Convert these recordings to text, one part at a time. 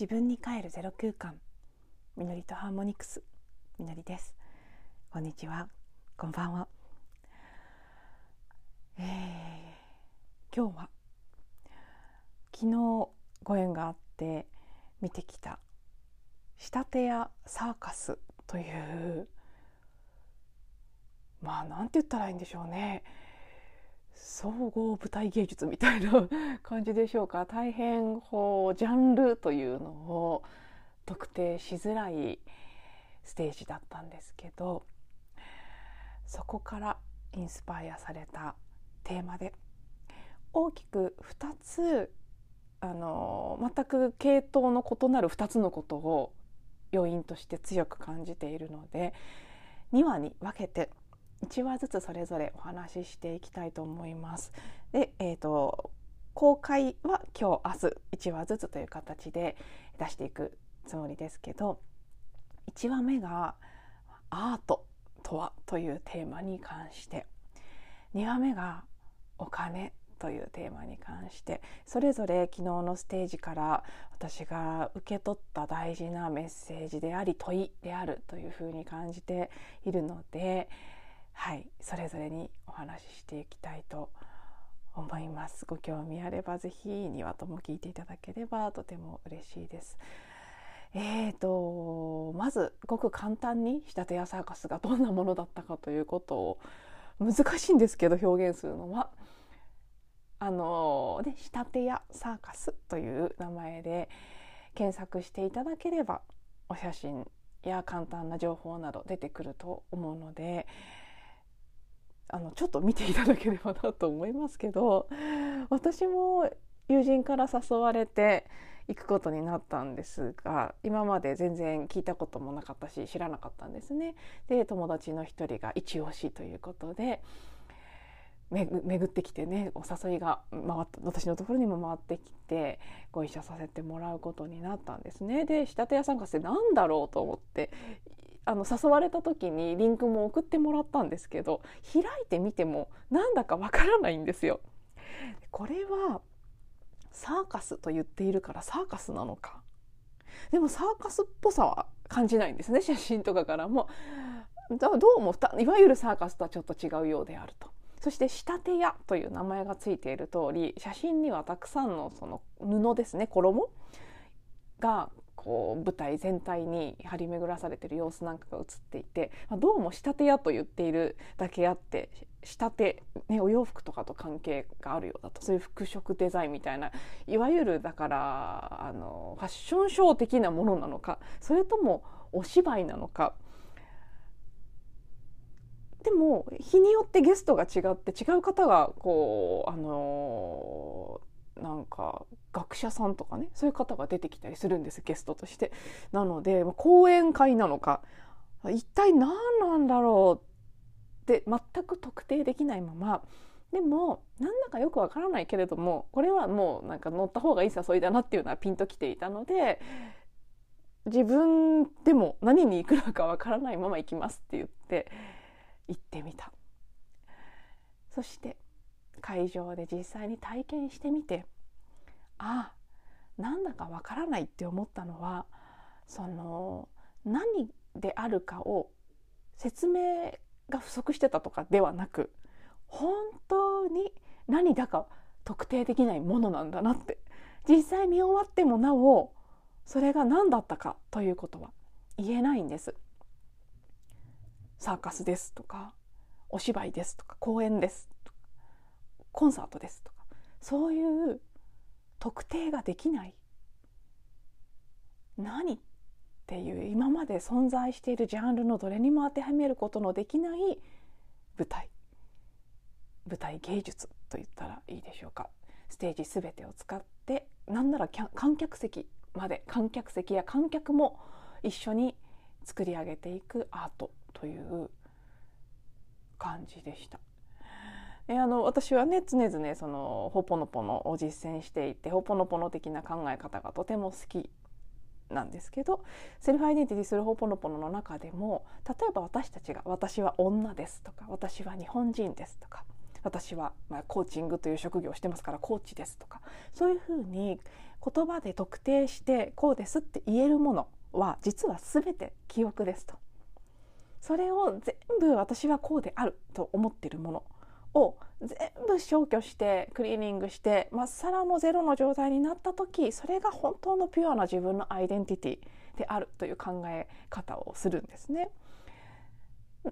自分に帰るゼロ空間。みのりとハーモニクス。みのりです。こんにちは。こんばんは、えー、今日は昨日ご縁があって見てきた仕立て屋サーカスというまあなんて言ったらいいんでしょうね。総合舞台芸術みたいな 感じでしょうか。大変こうジャンルというのを特定しづらいステージだったんですけどそこからインスパイアされたテーマで大きく2つあの全く系統の異なる2つのことを要因として強く感じているので2話に分けて1話ずつそれぞれお話ししていきたいと思います。で、えーと、公開は今日明日1話ずつという形で出していくつもりですけど1話目が「アートとは?」というテーマに関して2話目が「お金というテーマに関してそれぞれ昨日のステージから私が受け取った大事なメッセージであり問いであるというふうに感じているのではいそれぞれにお話ししていきたいと思います。ご興味あればぜひ2話とも聞いていただければとても嬉しいです。えーとまずごく簡単に仕立て屋サーカスがどんなものだったかということを難しいんですけど表現するのは。あのね仕立て屋サーカスという名前で検索していただければお写真や簡単な情報など出てくると思うのであのちょっと見ていただければなと思いますけど私も友人から誘われて行くことになったんですが今まで全然聞いたこともなかったし知らなかったんですね。で友達の一人が一押しということで巡ってきてねお誘いが回った私のところにも回ってきてご一緒させてもらうことになったんですね。で仕立て屋さんかって何だろう？と思ってあの誘われた時にリンクも送ってもらったんですけど開いてみてもなんだかわからないんですよ。これはサーカスと言っているからサーカスなのか。でもサーカスっぽさは感じないんですね写真とかから。もどうもいわゆるサーカスとはちょっと違うようであると。そして仕立て屋という名前がついている通り写真にはたくさんのその布ですね衣がこう舞台全体に張り巡らされてる様子なんかが映っていて、ま、どうも仕立て屋と言っているだけあって仕立て、ね、お洋服とかと関係があるようだとそういう服飾デザインみたいないわゆるだからあのファッションショー的なものなのかそれともお芝居なのか。でも日によってゲストが違って違う方がこうあのなんか学者さんとかねそういう方が出てきたりするんですゲストとして。なので講演会なのか一体何なんだろうって全く特定できないままでもなんだかよくわからないけれどもこれはもうなんか乗った方がいい誘いだなっていうのはピンときていたので自分でも何に行くのかわからないまま行きますって言って行ってみた。そして会場で実際に体験してみてあなんだかわからないって思ったのはその何であるかを説明が不足してたとかではなく本当に何だか特定できないものなんだなって実際見終わってもなおそれが何だったかということは言えないんです。サーカスですとかお芝居ですとか公演ですコンサートですとかそういう特定ができない。何っていう今まで存在しているジャンルのどれにも当てはめることのできない舞台。舞台芸術と言ったらいいでしょうか。ステージ全てを使ってなんなら観客席まで観客席や観客も一緒に作り上げていくアートという感じでした。えあの私はね常々そのホポノポノを実践していてホポノポノ的な考え方がとても好きなんですけどセルフアイデンティティするホポノポノの中でも例えば私たちが「私は女です」とか「私は日本人です」とか私は、まあ、コーチングという職業をしてますからコーチですとかそういうふうに言葉で特定してこうですって言えるものは実は全て記憶ですと。それを全部私はこうであると思ってるものを全部消去してクリーニングしてまっさらのゼロの状態になった時それが本当のピュアな自分のアイデンティティであるという考え方をするんですね。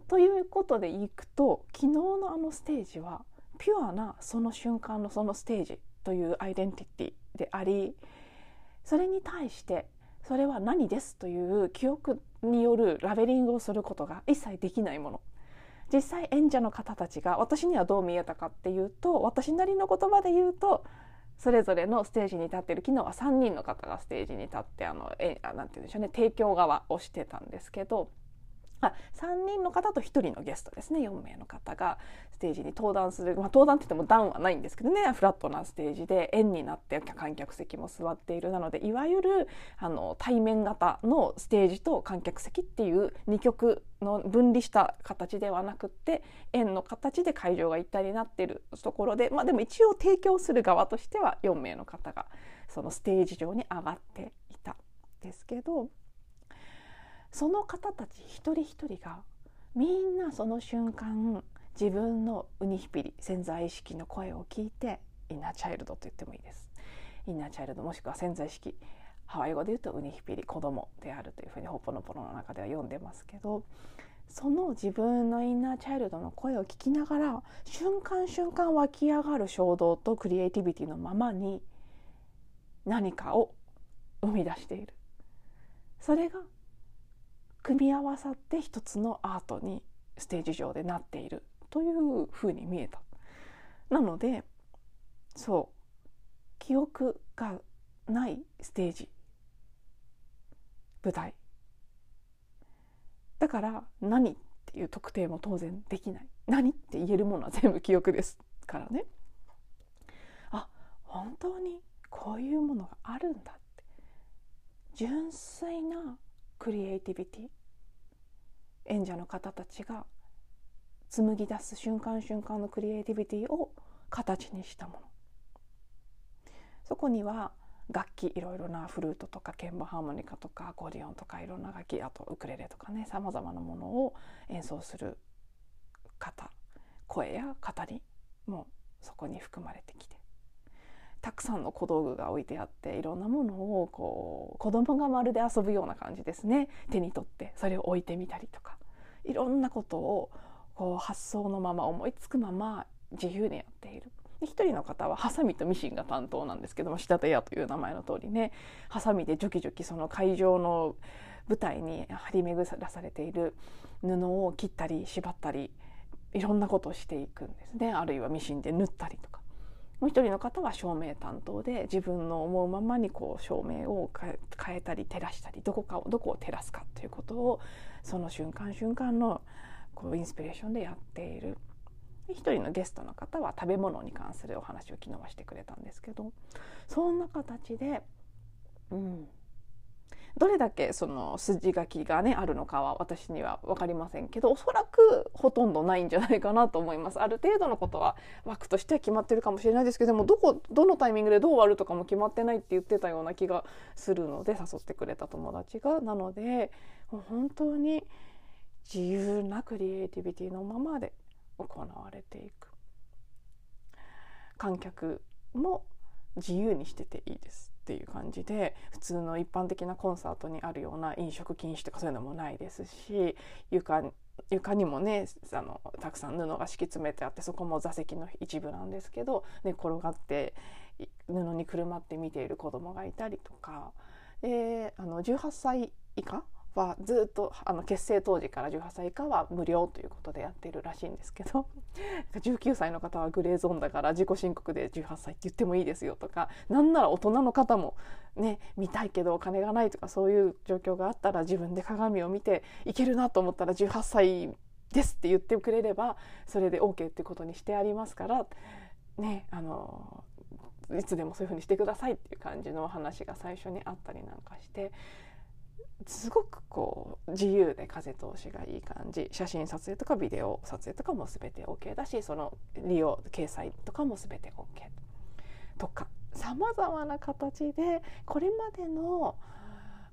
ということでいくと昨日のあのステージはピュアなその瞬間のそのステージというアイデンティティでありそれに対してそれは何ですという記憶によるラベリングをすることが一切できないもの実際演者の方たちが私にはどう見えたかっていうと私なりの言葉で言うとそれぞれのステージに立っている昨日は3人の方がステージに立ってあのえなんて言うんでしょうね提供側をしてたんですけどあ3人の方と1人のゲストですね。4名の方がステージに登壇する、まあ、登壇って言っても段はないんですけどね。フラットなステージで円になって観客席も座っている。なのでいわゆるあの対面型のステージと観客席っていう2曲の分離した形ではなくって円の形で会場が一体になっているところで、まあ、でも一応提供する側としては4名の方がそのステージ上に上がっていたんですけど。その方たち一人一人がみんなその瞬間自分のウニヒピリ潜在意識の声を聞いてインナーチャイルドと言ってもいいです。インナーチャイルドもしくは潜在意識ハワイ語で言うとウニヒピリ子供であるというふうにホポノポノの中では読んでますけどその自分のインナーチャイルドの声を聞きながら瞬間瞬間湧き上がる衝動とクリエイティビティのままに何かを生み出している。それが組み合わさって一つのアートにステージ上でなっているというふうに見えた。なのでそう記憶がないステージ舞台。だから何っていう特定も当然できない。何って言えるものは全部記憶ですからね。あ本当にこういうものがあるんだって。純粋なクリエイティビティ。演者の方たちが紡ぎ出す瞬間瞬間のクリエイティビティを形にしたもの。そこには楽器いろいろなフルートとか鍵盤ハーモニカとかアコーディオンとかいろんな楽器あとウクレレとかねさまざまなものを演奏する方声や語りもそこに含まれてきて。たくさんの小道具が置いてあっていろんなものをこう子供がまるで遊ぶような感じですね。手に取ってそれを置いてみたりとか。いろんなことをこう発想のまま思いつくまま自由にやっている。一人の方はハサミとミシンが担当なんですけども仕立て屋という名前の通りね。ハサミでジョキジョキその会場の舞台に張り巡らされている布を切ったり縛ったりいろんなことをしていくんですね。あるいはミシンで縫ったりとか。もう一人の方は照明担当で自分の思うままにこう照明を変えたり照らしたりどこかをどこを照らすかということをその瞬間瞬間のこうインスピレーションでやっている。一人のゲストの方は食べ物に関するお話を昨日はしてくれたんですけどそんな形で、うん、どれだけその筋書きがねあるのかは私には分かりませんけどおそらくほとんどないんじゃないかなと思います。ある程度のことは枠としては決まってるかもしれないですけどもどこどのタイミングでどう終わるとかも決まってないって言ってたような気がするので誘ってくれた友達がなのでもう本当に自由なクリエイティビティのままで行われていく観客も自由にしてていいです。っていう感じで普通の一般的なコンサートにあるような飲食禁止とかそういうのもないですし床床にもねあのたくさん布が敷き詰めてあってそこも座席の一部なんですけどね転がって布にくるまって見ている子供がいたりとか。であの18歳以下はずっとあの結成当時から18歳以下は無料ということでやっているらしいんですけど19歳の方はグレーゾーンだから自己申告で18歳って言ってもいいですよとかなんなら大人の方もね見たいけどお金がないとかそういう状況があったら自分で鏡を見ていけるなと思ったら18歳ですって言ってくれればそれで OK ってことにしてありますからねあのいつでもそういうふうにしてくださいっていう感じのお話が最初にあったりなんかしてすごくこう自由で風通しがいい感じ。写真撮影とかビデオ撮影とかも全て OK だしその利用掲載とかも全て OK とかさまざまな形でこれまでの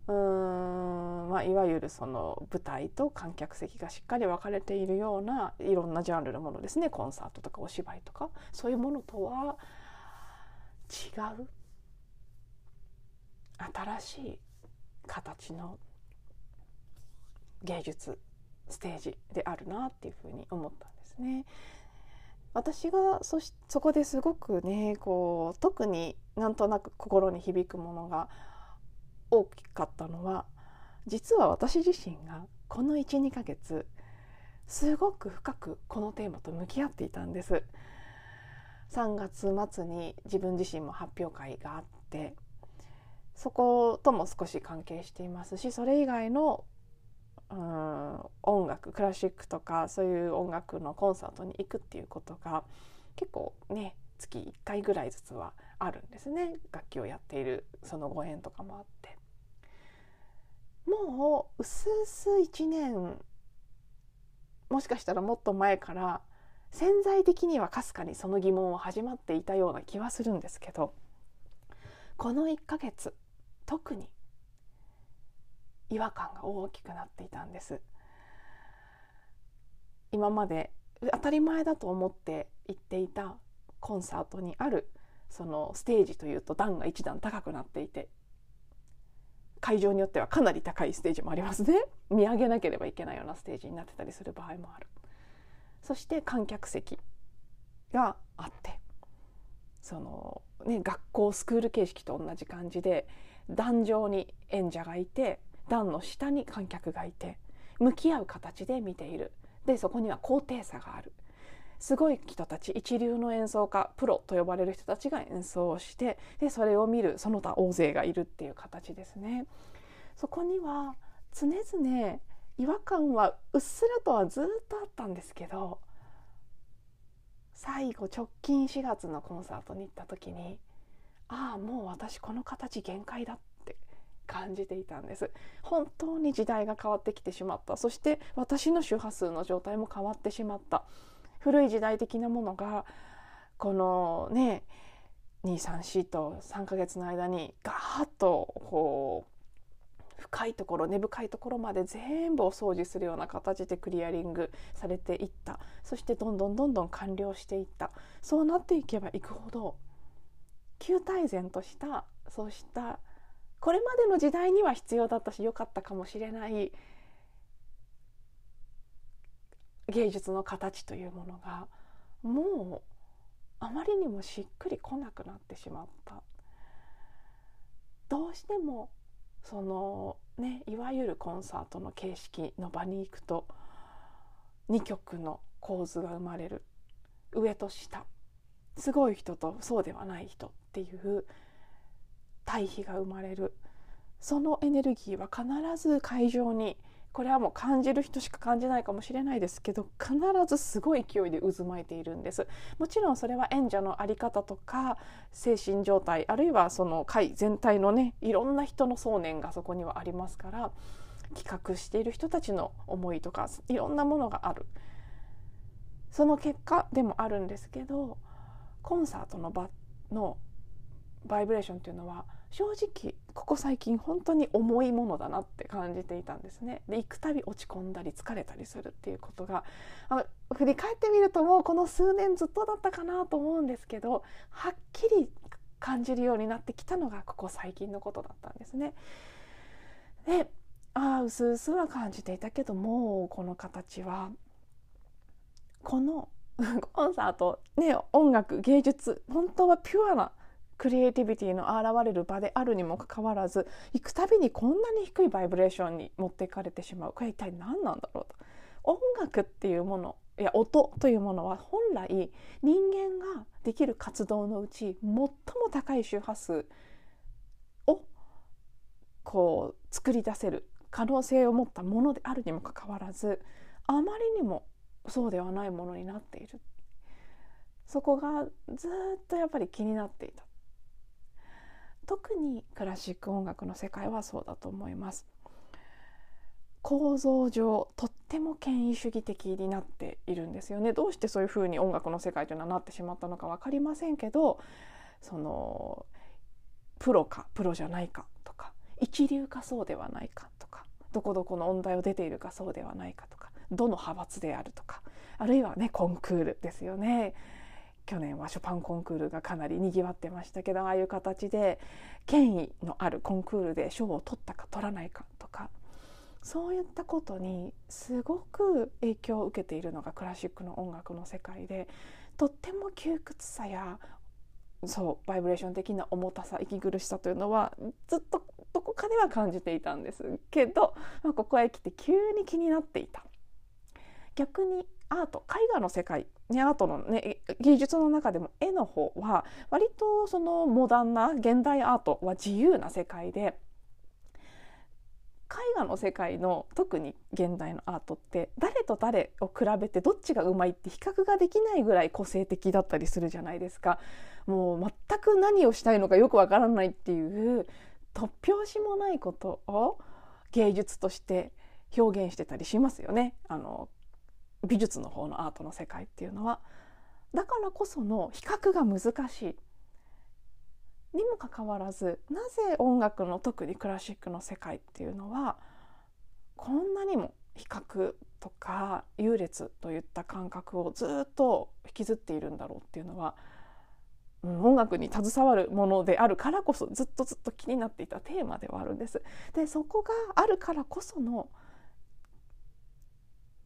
うーん、まあ、いわゆるその舞台と観客席がしっかり分かれているようないろんなジャンルのものですねコンサートとかお芝居とか。そういうものとは違う。新しい形の芸術ステージであるなっていうふうに思ったんですね。私がそしそこですごくねこう特になんとなく心に響くものが大きかったのは実は私自身がこの12ヶ月すごく深くこのテーマと向き合っていたんです。3月末に自分自身も発表会があってそことも少し関係していますしそれ以外のうん音楽クラシックとかそういう音楽のコンサートに行くっていうことが結構ね月1回ぐらいずつはあるんですね。楽器をやっているそのご縁とかもあって。もううすうす1年もしかしたらもっと前から潜在的にはかすかにその疑問は始まっていたような気はするんですけどこの1ヶ月特に違和感が大きくなっていたんです。今まで当たり前だと思って行っていたコンサートにあるそのステージというと段が一段高くなっていて会場によってはかなり高いステージもありますね。見上げなければいけないようなステージになってたりする場合もある。そして観客席があってそのね学校スクール形式と同じ感じで壇上に演者がいて段の下に観客がいて向き合う形で見ているでそこには高低差があるすごい人たち一流の演奏家プロと呼ばれる人たちが演奏をしてでそれを見るその他大勢がいるっていう形ですね。そこには常々違和感はうっすらとはずっとあったんですけど最後直近4月のコンサートに行った時にああもう私この形限界だって感じていたんです。本当に時代が変わってきてしまった。そして私の周波数の状態も変わってしまった。古い時代的なものがこのね234と3ヶ月の間にガーッとこう深いところ根深いところまで全部お掃除するような形でクリアリングされていった。そしてどんどんどんどん完了していった。そうなっていけばいくほど旧大然としたそうしたこれまでの時代には必要だったし良かったかもしれない芸術の形というものがもうあまりにもしっくりこなくなってしまった。どうしてもそのねいわゆるコンサートの形式の場に行くと2曲の構図が生まれる。上と下。すごい人とそうではない人。っていう対比が生まれる。そのエネルギーは必ず会場にこれはもう感じる人しか感じないかもしれないですけど必ずすごい勢いで渦巻いているんです。もちろんそれは演者の在り方とか精神状態あるいはその会全体のねいろんな人の想念がそこにはありますから企画している人たちの思いとかいろんなものがある。その結果でもあるんですけどコンサートの場のバイブレーションっていうのは正直ここ最近本当に重いものだなって感じていたんですね。で行くたび落ち込んだり疲れたりするっていうことがあ振り返ってみるともうこの数年ずっとだったかなと思うんですけどはっきり感じるようになってきたのがここ最近のことだったんですね。でああうすうすは感じていたけどもうこの形はこの コンサートね音楽芸術本当はピュアなクリエイティビティの現れる場であるにもかかわらず行くたびにこんなに低いバイブレーションに持っていかれてしまう。これ一体何なんだろうと。音楽っていうものいや音というものは本来人間ができる活動のうち最も高い周波数をこう作り出せる可能性を持ったものであるにもかかわらずあまりにもそうではないものになっている。そこがずっとやっぱり気になっていた。特にクラシック音楽の世界はそうだと思います構造上とっても権威主義的になっているんですよねどうしてそういうふうに音楽の世界というのはなってしまったのか分かりませんけどそのプロかプロじゃないかとか一流かそうではないかとかどこどこの音大を出ているかそうではないかとかどの派閥であるとかあるいはねコンクールですよね。去年はショパンコンクールがかなりにぎわってましたけどああいう形で権威のあるコンクールで賞を取ったか取らないかとかそういったことにすごく影響を受けているのがクラシックの音楽の世界でとっても窮屈さやそうバイブレーション的な重たさ息苦しさというのはずっとどこかでは感じていたんですけど、まあ、ここへ来て急に気になっていた。逆にアート絵画の世界、ね、アートの、ね、芸術の中でも絵の方は割とそのモダンな現代アートは自由な世界で絵画の世界の特に現代のアートって誰と誰を比べてどっちがうまいって比較ができないぐらい個性的だったりするじゃないですか。もう全く何をしたいのかよくわからないっていう突拍子もないことを芸術として表現してたりしますよね。あの美術の方のアートの世界っていうのは。だからこその比較が難しいにもかかわらずなぜ音楽の特にクラシックの世界っていうのはこんなにも比較とか優劣といった感覚をずっと引きずっているんだろうっていうのは、うん、音楽に携わるものであるからこそずっとずっと気になっていたテーマではあるんです。でそこがあるからこその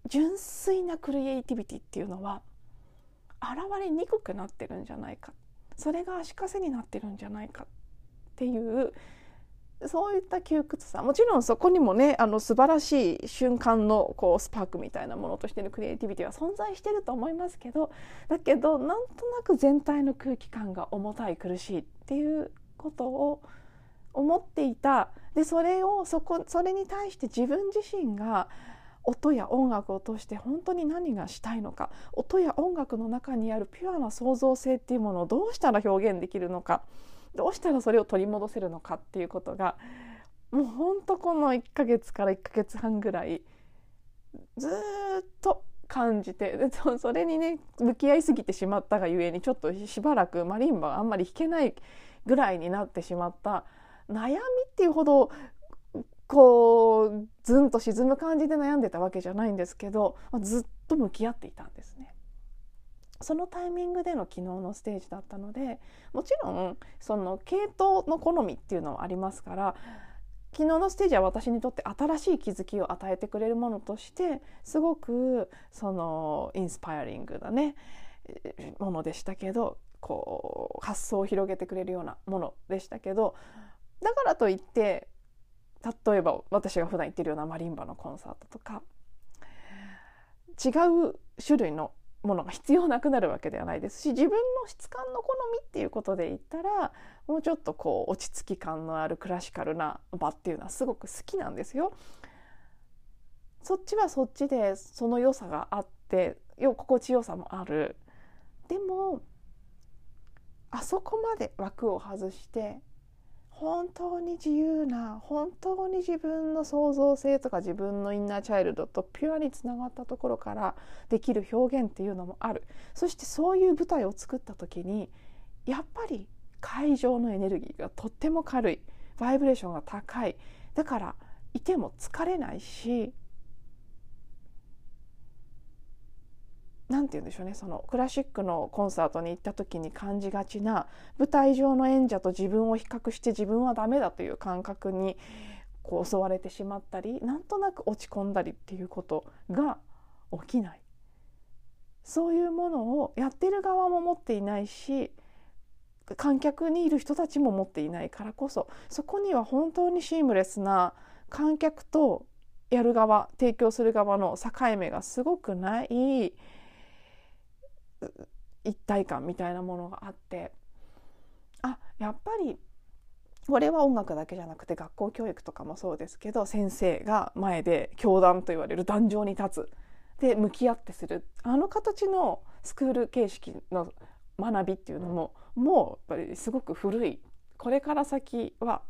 純粋なクリエイティビティっていうのは現れにくくなってるんじゃないか。それが足かせになってるんじゃないかっていうそういった窮屈さ。もちろんそこにもねあの素晴らしい瞬間のこうスパークみたいなものとしてのクリエイティビティは存在してると思いますけどだけどなんとなく全体の空気感が重たい苦しいっていうことを思っていた。でそれをそこそれに対して自分自身が音や音楽を通して本当に何がしたいのか音や音楽の中にあるピュアな創造性っていうものをどうしたら表現できるのかどうしたらそれを取り戻せるのかっていうことがもうほんとこの1ヶ月から1ヶ月半ぐらいずっと感じてそれにね向き合いすぎてしまったがゆえにちょっとしばらくマリンバあんまり弾けないぐらいになってしまった。悩みっていうほどこうずんと沈む感じで悩んでたわけじゃないんですけどまずっと向き合っていたんですね。そのタイミングでの昨日のステージだったのでもちろんその系統の好みっていうのはありますから昨日のステージは私にとって新しい気づきを与えてくれるものとしてすごくそのインスパイアリングなねものでしたけどこう発想を広げてくれるようなものでしたけどだからといって例えば私が普段行ってるようなマリンバのコンサートとか違う種類のものが必要なくなるわけではないですし自分の質感の好みっていうことで言ったらもうちょっとこう落ち着き感のあるクラシカルな場っていうのはすごく好きなんですよ。そっちはそっちでその良さがあってよ心地よさもある。でもあそこまで枠を外して本当に自由な本当に自分の創造性とか自分のインナーチャイルドとピュアにつながったところからできる表現っていうのもある。そしてそういう舞台を作った時にやっぱり会場のエネルギーがとっても軽い。バイブレーションが高い。だからいても疲れないし何て言うんでしょうね。そのクラシックのコンサートに行った時に感じがちな舞台上の演者と自分を比較して自分はダメだという感覚にこう襲われてしまったりなんとなく落ち込んだりっていうことが起きない。そういうものをやってる側も持っていないし観客にいる人たちも持っていないからこそそこには本当にシームレスな観客とやる側提供する側の境目がすごくない。一体感みたいなものがあってあやっぱりこれは音楽だけじゃなくて学校教育とかもそうですけど先生が前で教壇と言われる壇上に立つ。で向き合ってする。あの形のスクール形式の学びっていうのももうやっぱりすごく古い。これから先は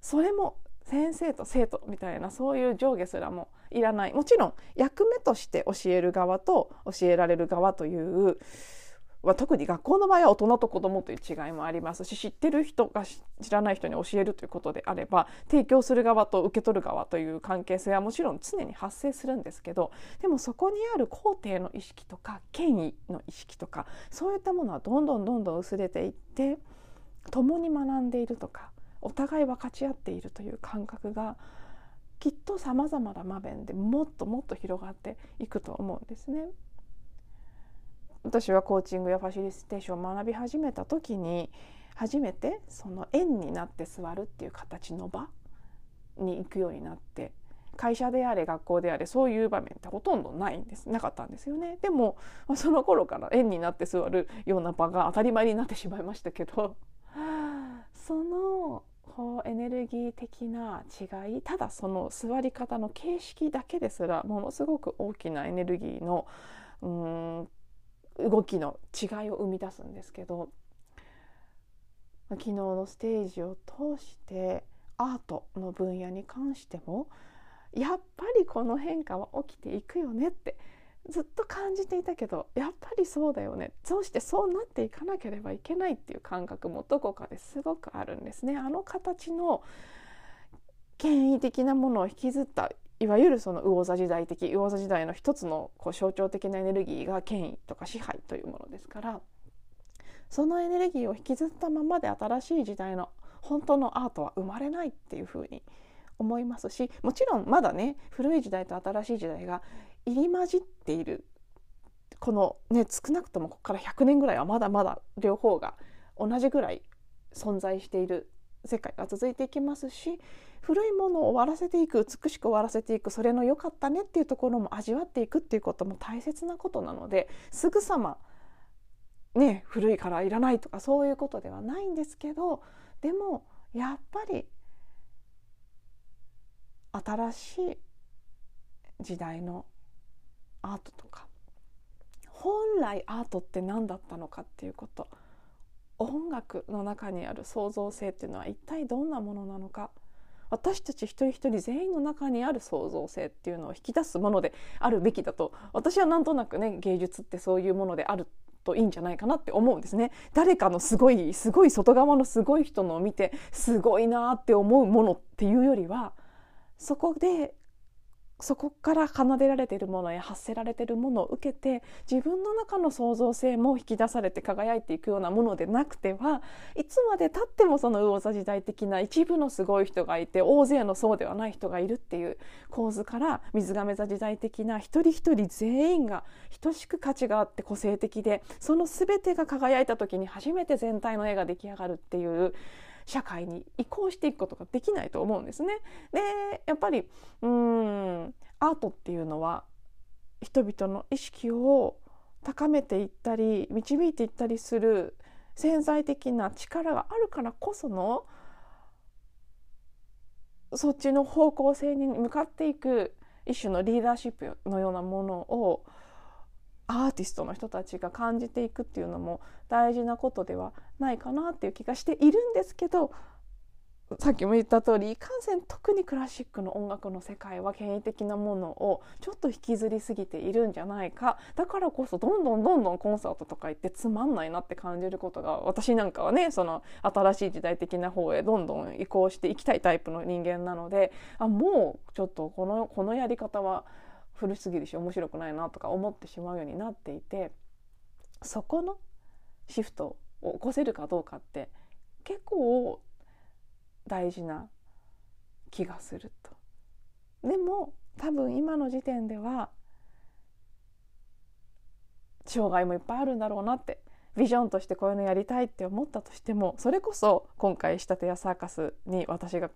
それも先生と生徒みたいなそういう上下すらもいらないもちろん役目として教える側と教えられる側というは特に学校の場合は大人と子どもという違いもありますし知ってる人が知らない人に教えるということであれば提供する側と受け取る側という関係性はもちろん常に発生するんですけどでもそこにある肯定の意識とか権威の意識とかそういったものはどんどんどんどん薄れていって共に学んでいるとかお互い分かち合っているという感覚がきっとさまざまな場面でもっともっと広がっていくと思うんですね。私はコーチングやファシリテーションを学び始めた時に初めてその円になって座るっていう形の場に行くようになって会社であれ学校であれそういう場面ってほとんどないんですなかったんですよねでもその頃から円になって座るような場が当たり前になってしまいましたけどそのこうエネルギー的な違いただその座り方の形式だけですらものすごく大きなエネルギーのうん動きの違いを生み出すんですけど昨日のステージを通してアートの分野に関してもやっぱりこの変化は起きていくよねってずっと感じていたけどやっぱりそうだよねそうしてそうなっていかなければいけないっていう感覚もどこかですごくあるんですね。あの形の権威的なものを引きずったいわゆるその魚座時代的魚座時代の一つのこう象徴的なエネルギーが権威とか支配というものですからそのエネルギーを引きずったままで新しい時代の本当のアートは生まれないっていうふうに思いますしもちろんまだね古い時代と新しい時代が入り混じっているこのね少なくともここから100年ぐらいはまだまだ両方が同じぐらい存在している世界が続いていきますし古いものを終わらせていく美しく終わらせていくそれの良かったねっていうところも味わっていくっていうことも大切なことなのですぐさまね古いからいらないとかそういうことではないんですけどでもやっぱり新しい時代のアートとか。本来アートって何だったのかっていうこと。音楽の中にある創造性っていうのは一体どんなものなのか。私たち一人一人全員の中にある創造性っていうのを引き出すものであるべきだと。私はなんとなくね芸術ってそういうものであるといいんじゃないかなって思うんですね。誰かのすごいすごい外側のすごい人のを見てすごいなって思うものっていうよりはそこでそこから奏でられているものや発せられているものを受けて自分の中の創造性も引き出されて輝いていくようなものでなくてはいつまでたってもその魚座時代的な一部のすごい人がいて大勢のそうではない人がいるっていう構図から水亀座時代的な一人一人全員が等しく価値があって個性的でその全てが輝いた時に初めて全体の絵が出来上がるっていう社会に移行していくことができないと思うんですね。でやっぱりうんアートっていうのは人々の意識を高めていったり導いていったりする潜在的な力があるからこそのそっちの方向性に向かっていく一種のリーダーシップのようなものをアーティストの人たちが感じていくっていうのも大事なことではないかなっていう気がしているんですけどさっきも言った通りいかんせん特にクラシックの音楽の世界は権威的なものをちょっと引きずりすぎているんじゃないか。だからこそどんどんどんどんコンサートとか行ってつまんないなって感じることが私なんかはねその新しい時代的な方へどんどん移行していきたいタイプの人間なのであもうちょっとこのこのやり方は古すぎるし面白くないなとか思ってしまうようになっていてそこのシフトを起こせるかどうかって結構大事な気がすると。でも多分今の時点では障害もいっぱいあるんだろうなってビジョンとしてこういうのやりたいって思ったとしてもそれこそ今回仕立て屋サーカスに私が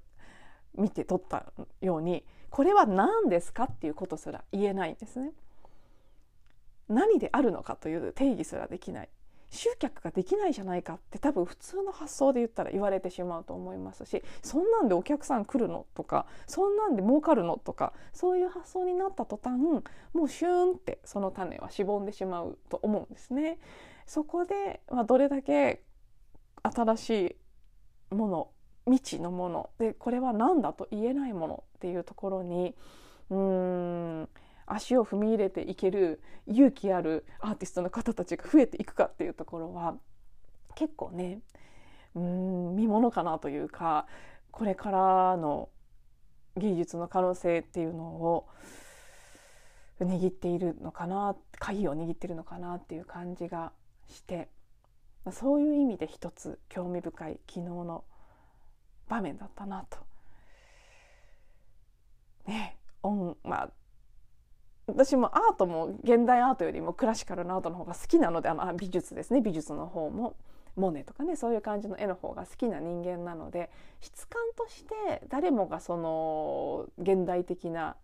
見て撮ったようにこれは何ですかっていうことすら言えないんですね。何であるのかという定義すらできない集客ができないじゃないかって多分普通の発想で言ったら言われてしまうと思いますしそんなんでお客さん来るのとかそんなんで儲かるのとかそういう発想になった途端もうシューンってその種はしぼんでしまうと思うんですね。そこで、まあ、どれだけ新しいもの未知のもの。でこれは何だと言えないものっていうところにうん足を踏み入れていける勇気あるアーティストの方たちが増えていくかっていうところは結構ねうん見ものかなというかこれからの技術の可能性っていうのを握っているのかな鍵を握ってるのかなっていう感じがしてそういう意味で一つ興味深い昨日の場面だったなと。ね音まあ私もアートも現代アートよりもクラシカルなアートの方が好きなのであの美術ですね美術の方もモネとかねそういう感じの絵の方が好きな人間なので質感として誰もがその現代的な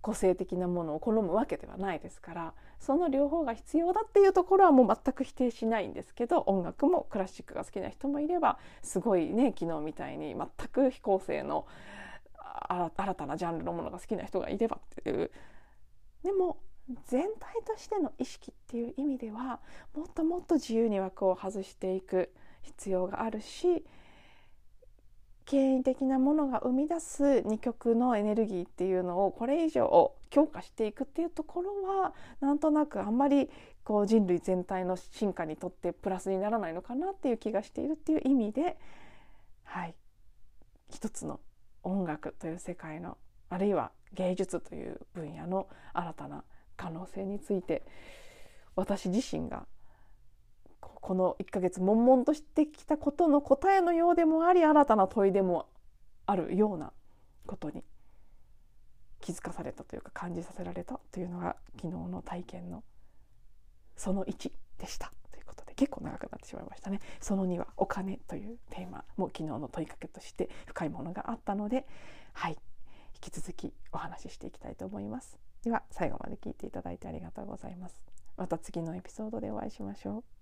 個性的なものを好むわけではないですからその両方が必要だっていうところはもう全く否定しないんですけど音楽もクラシックが好きな人もいればすごいね昨日みたいに全く非構成の新たなジャンルのものが好きな人がいればっていう。でも全体としての意識っていう意味ではもっともっと自由に枠を外していく必要があるし権威的なものが生み出す二極のエネルギーっていうのをこれ以上強化していくっていうところはなんとなくあんまりこう人類全体の進化にとってプラスにならないのかなっていう気がしているっていう意味ではい。一つの音楽という世界のあるいは芸術という分野の新たな可能性について私自身がこの1ヶ月悶々としてきたことの答えのようでもあり新たな問いでもあるようなことに気づかされたというか感じさせられたというのが昨日の体験のその1でしたということで結構長くなってしまいましたね。その2はお金というテーマも昨日の問いかけとして深いものがあったのではい引き続きお話ししていきたいと思います。では最後まで聞いていただいてありがとうございます。また次のエピソードでお会いしましょう。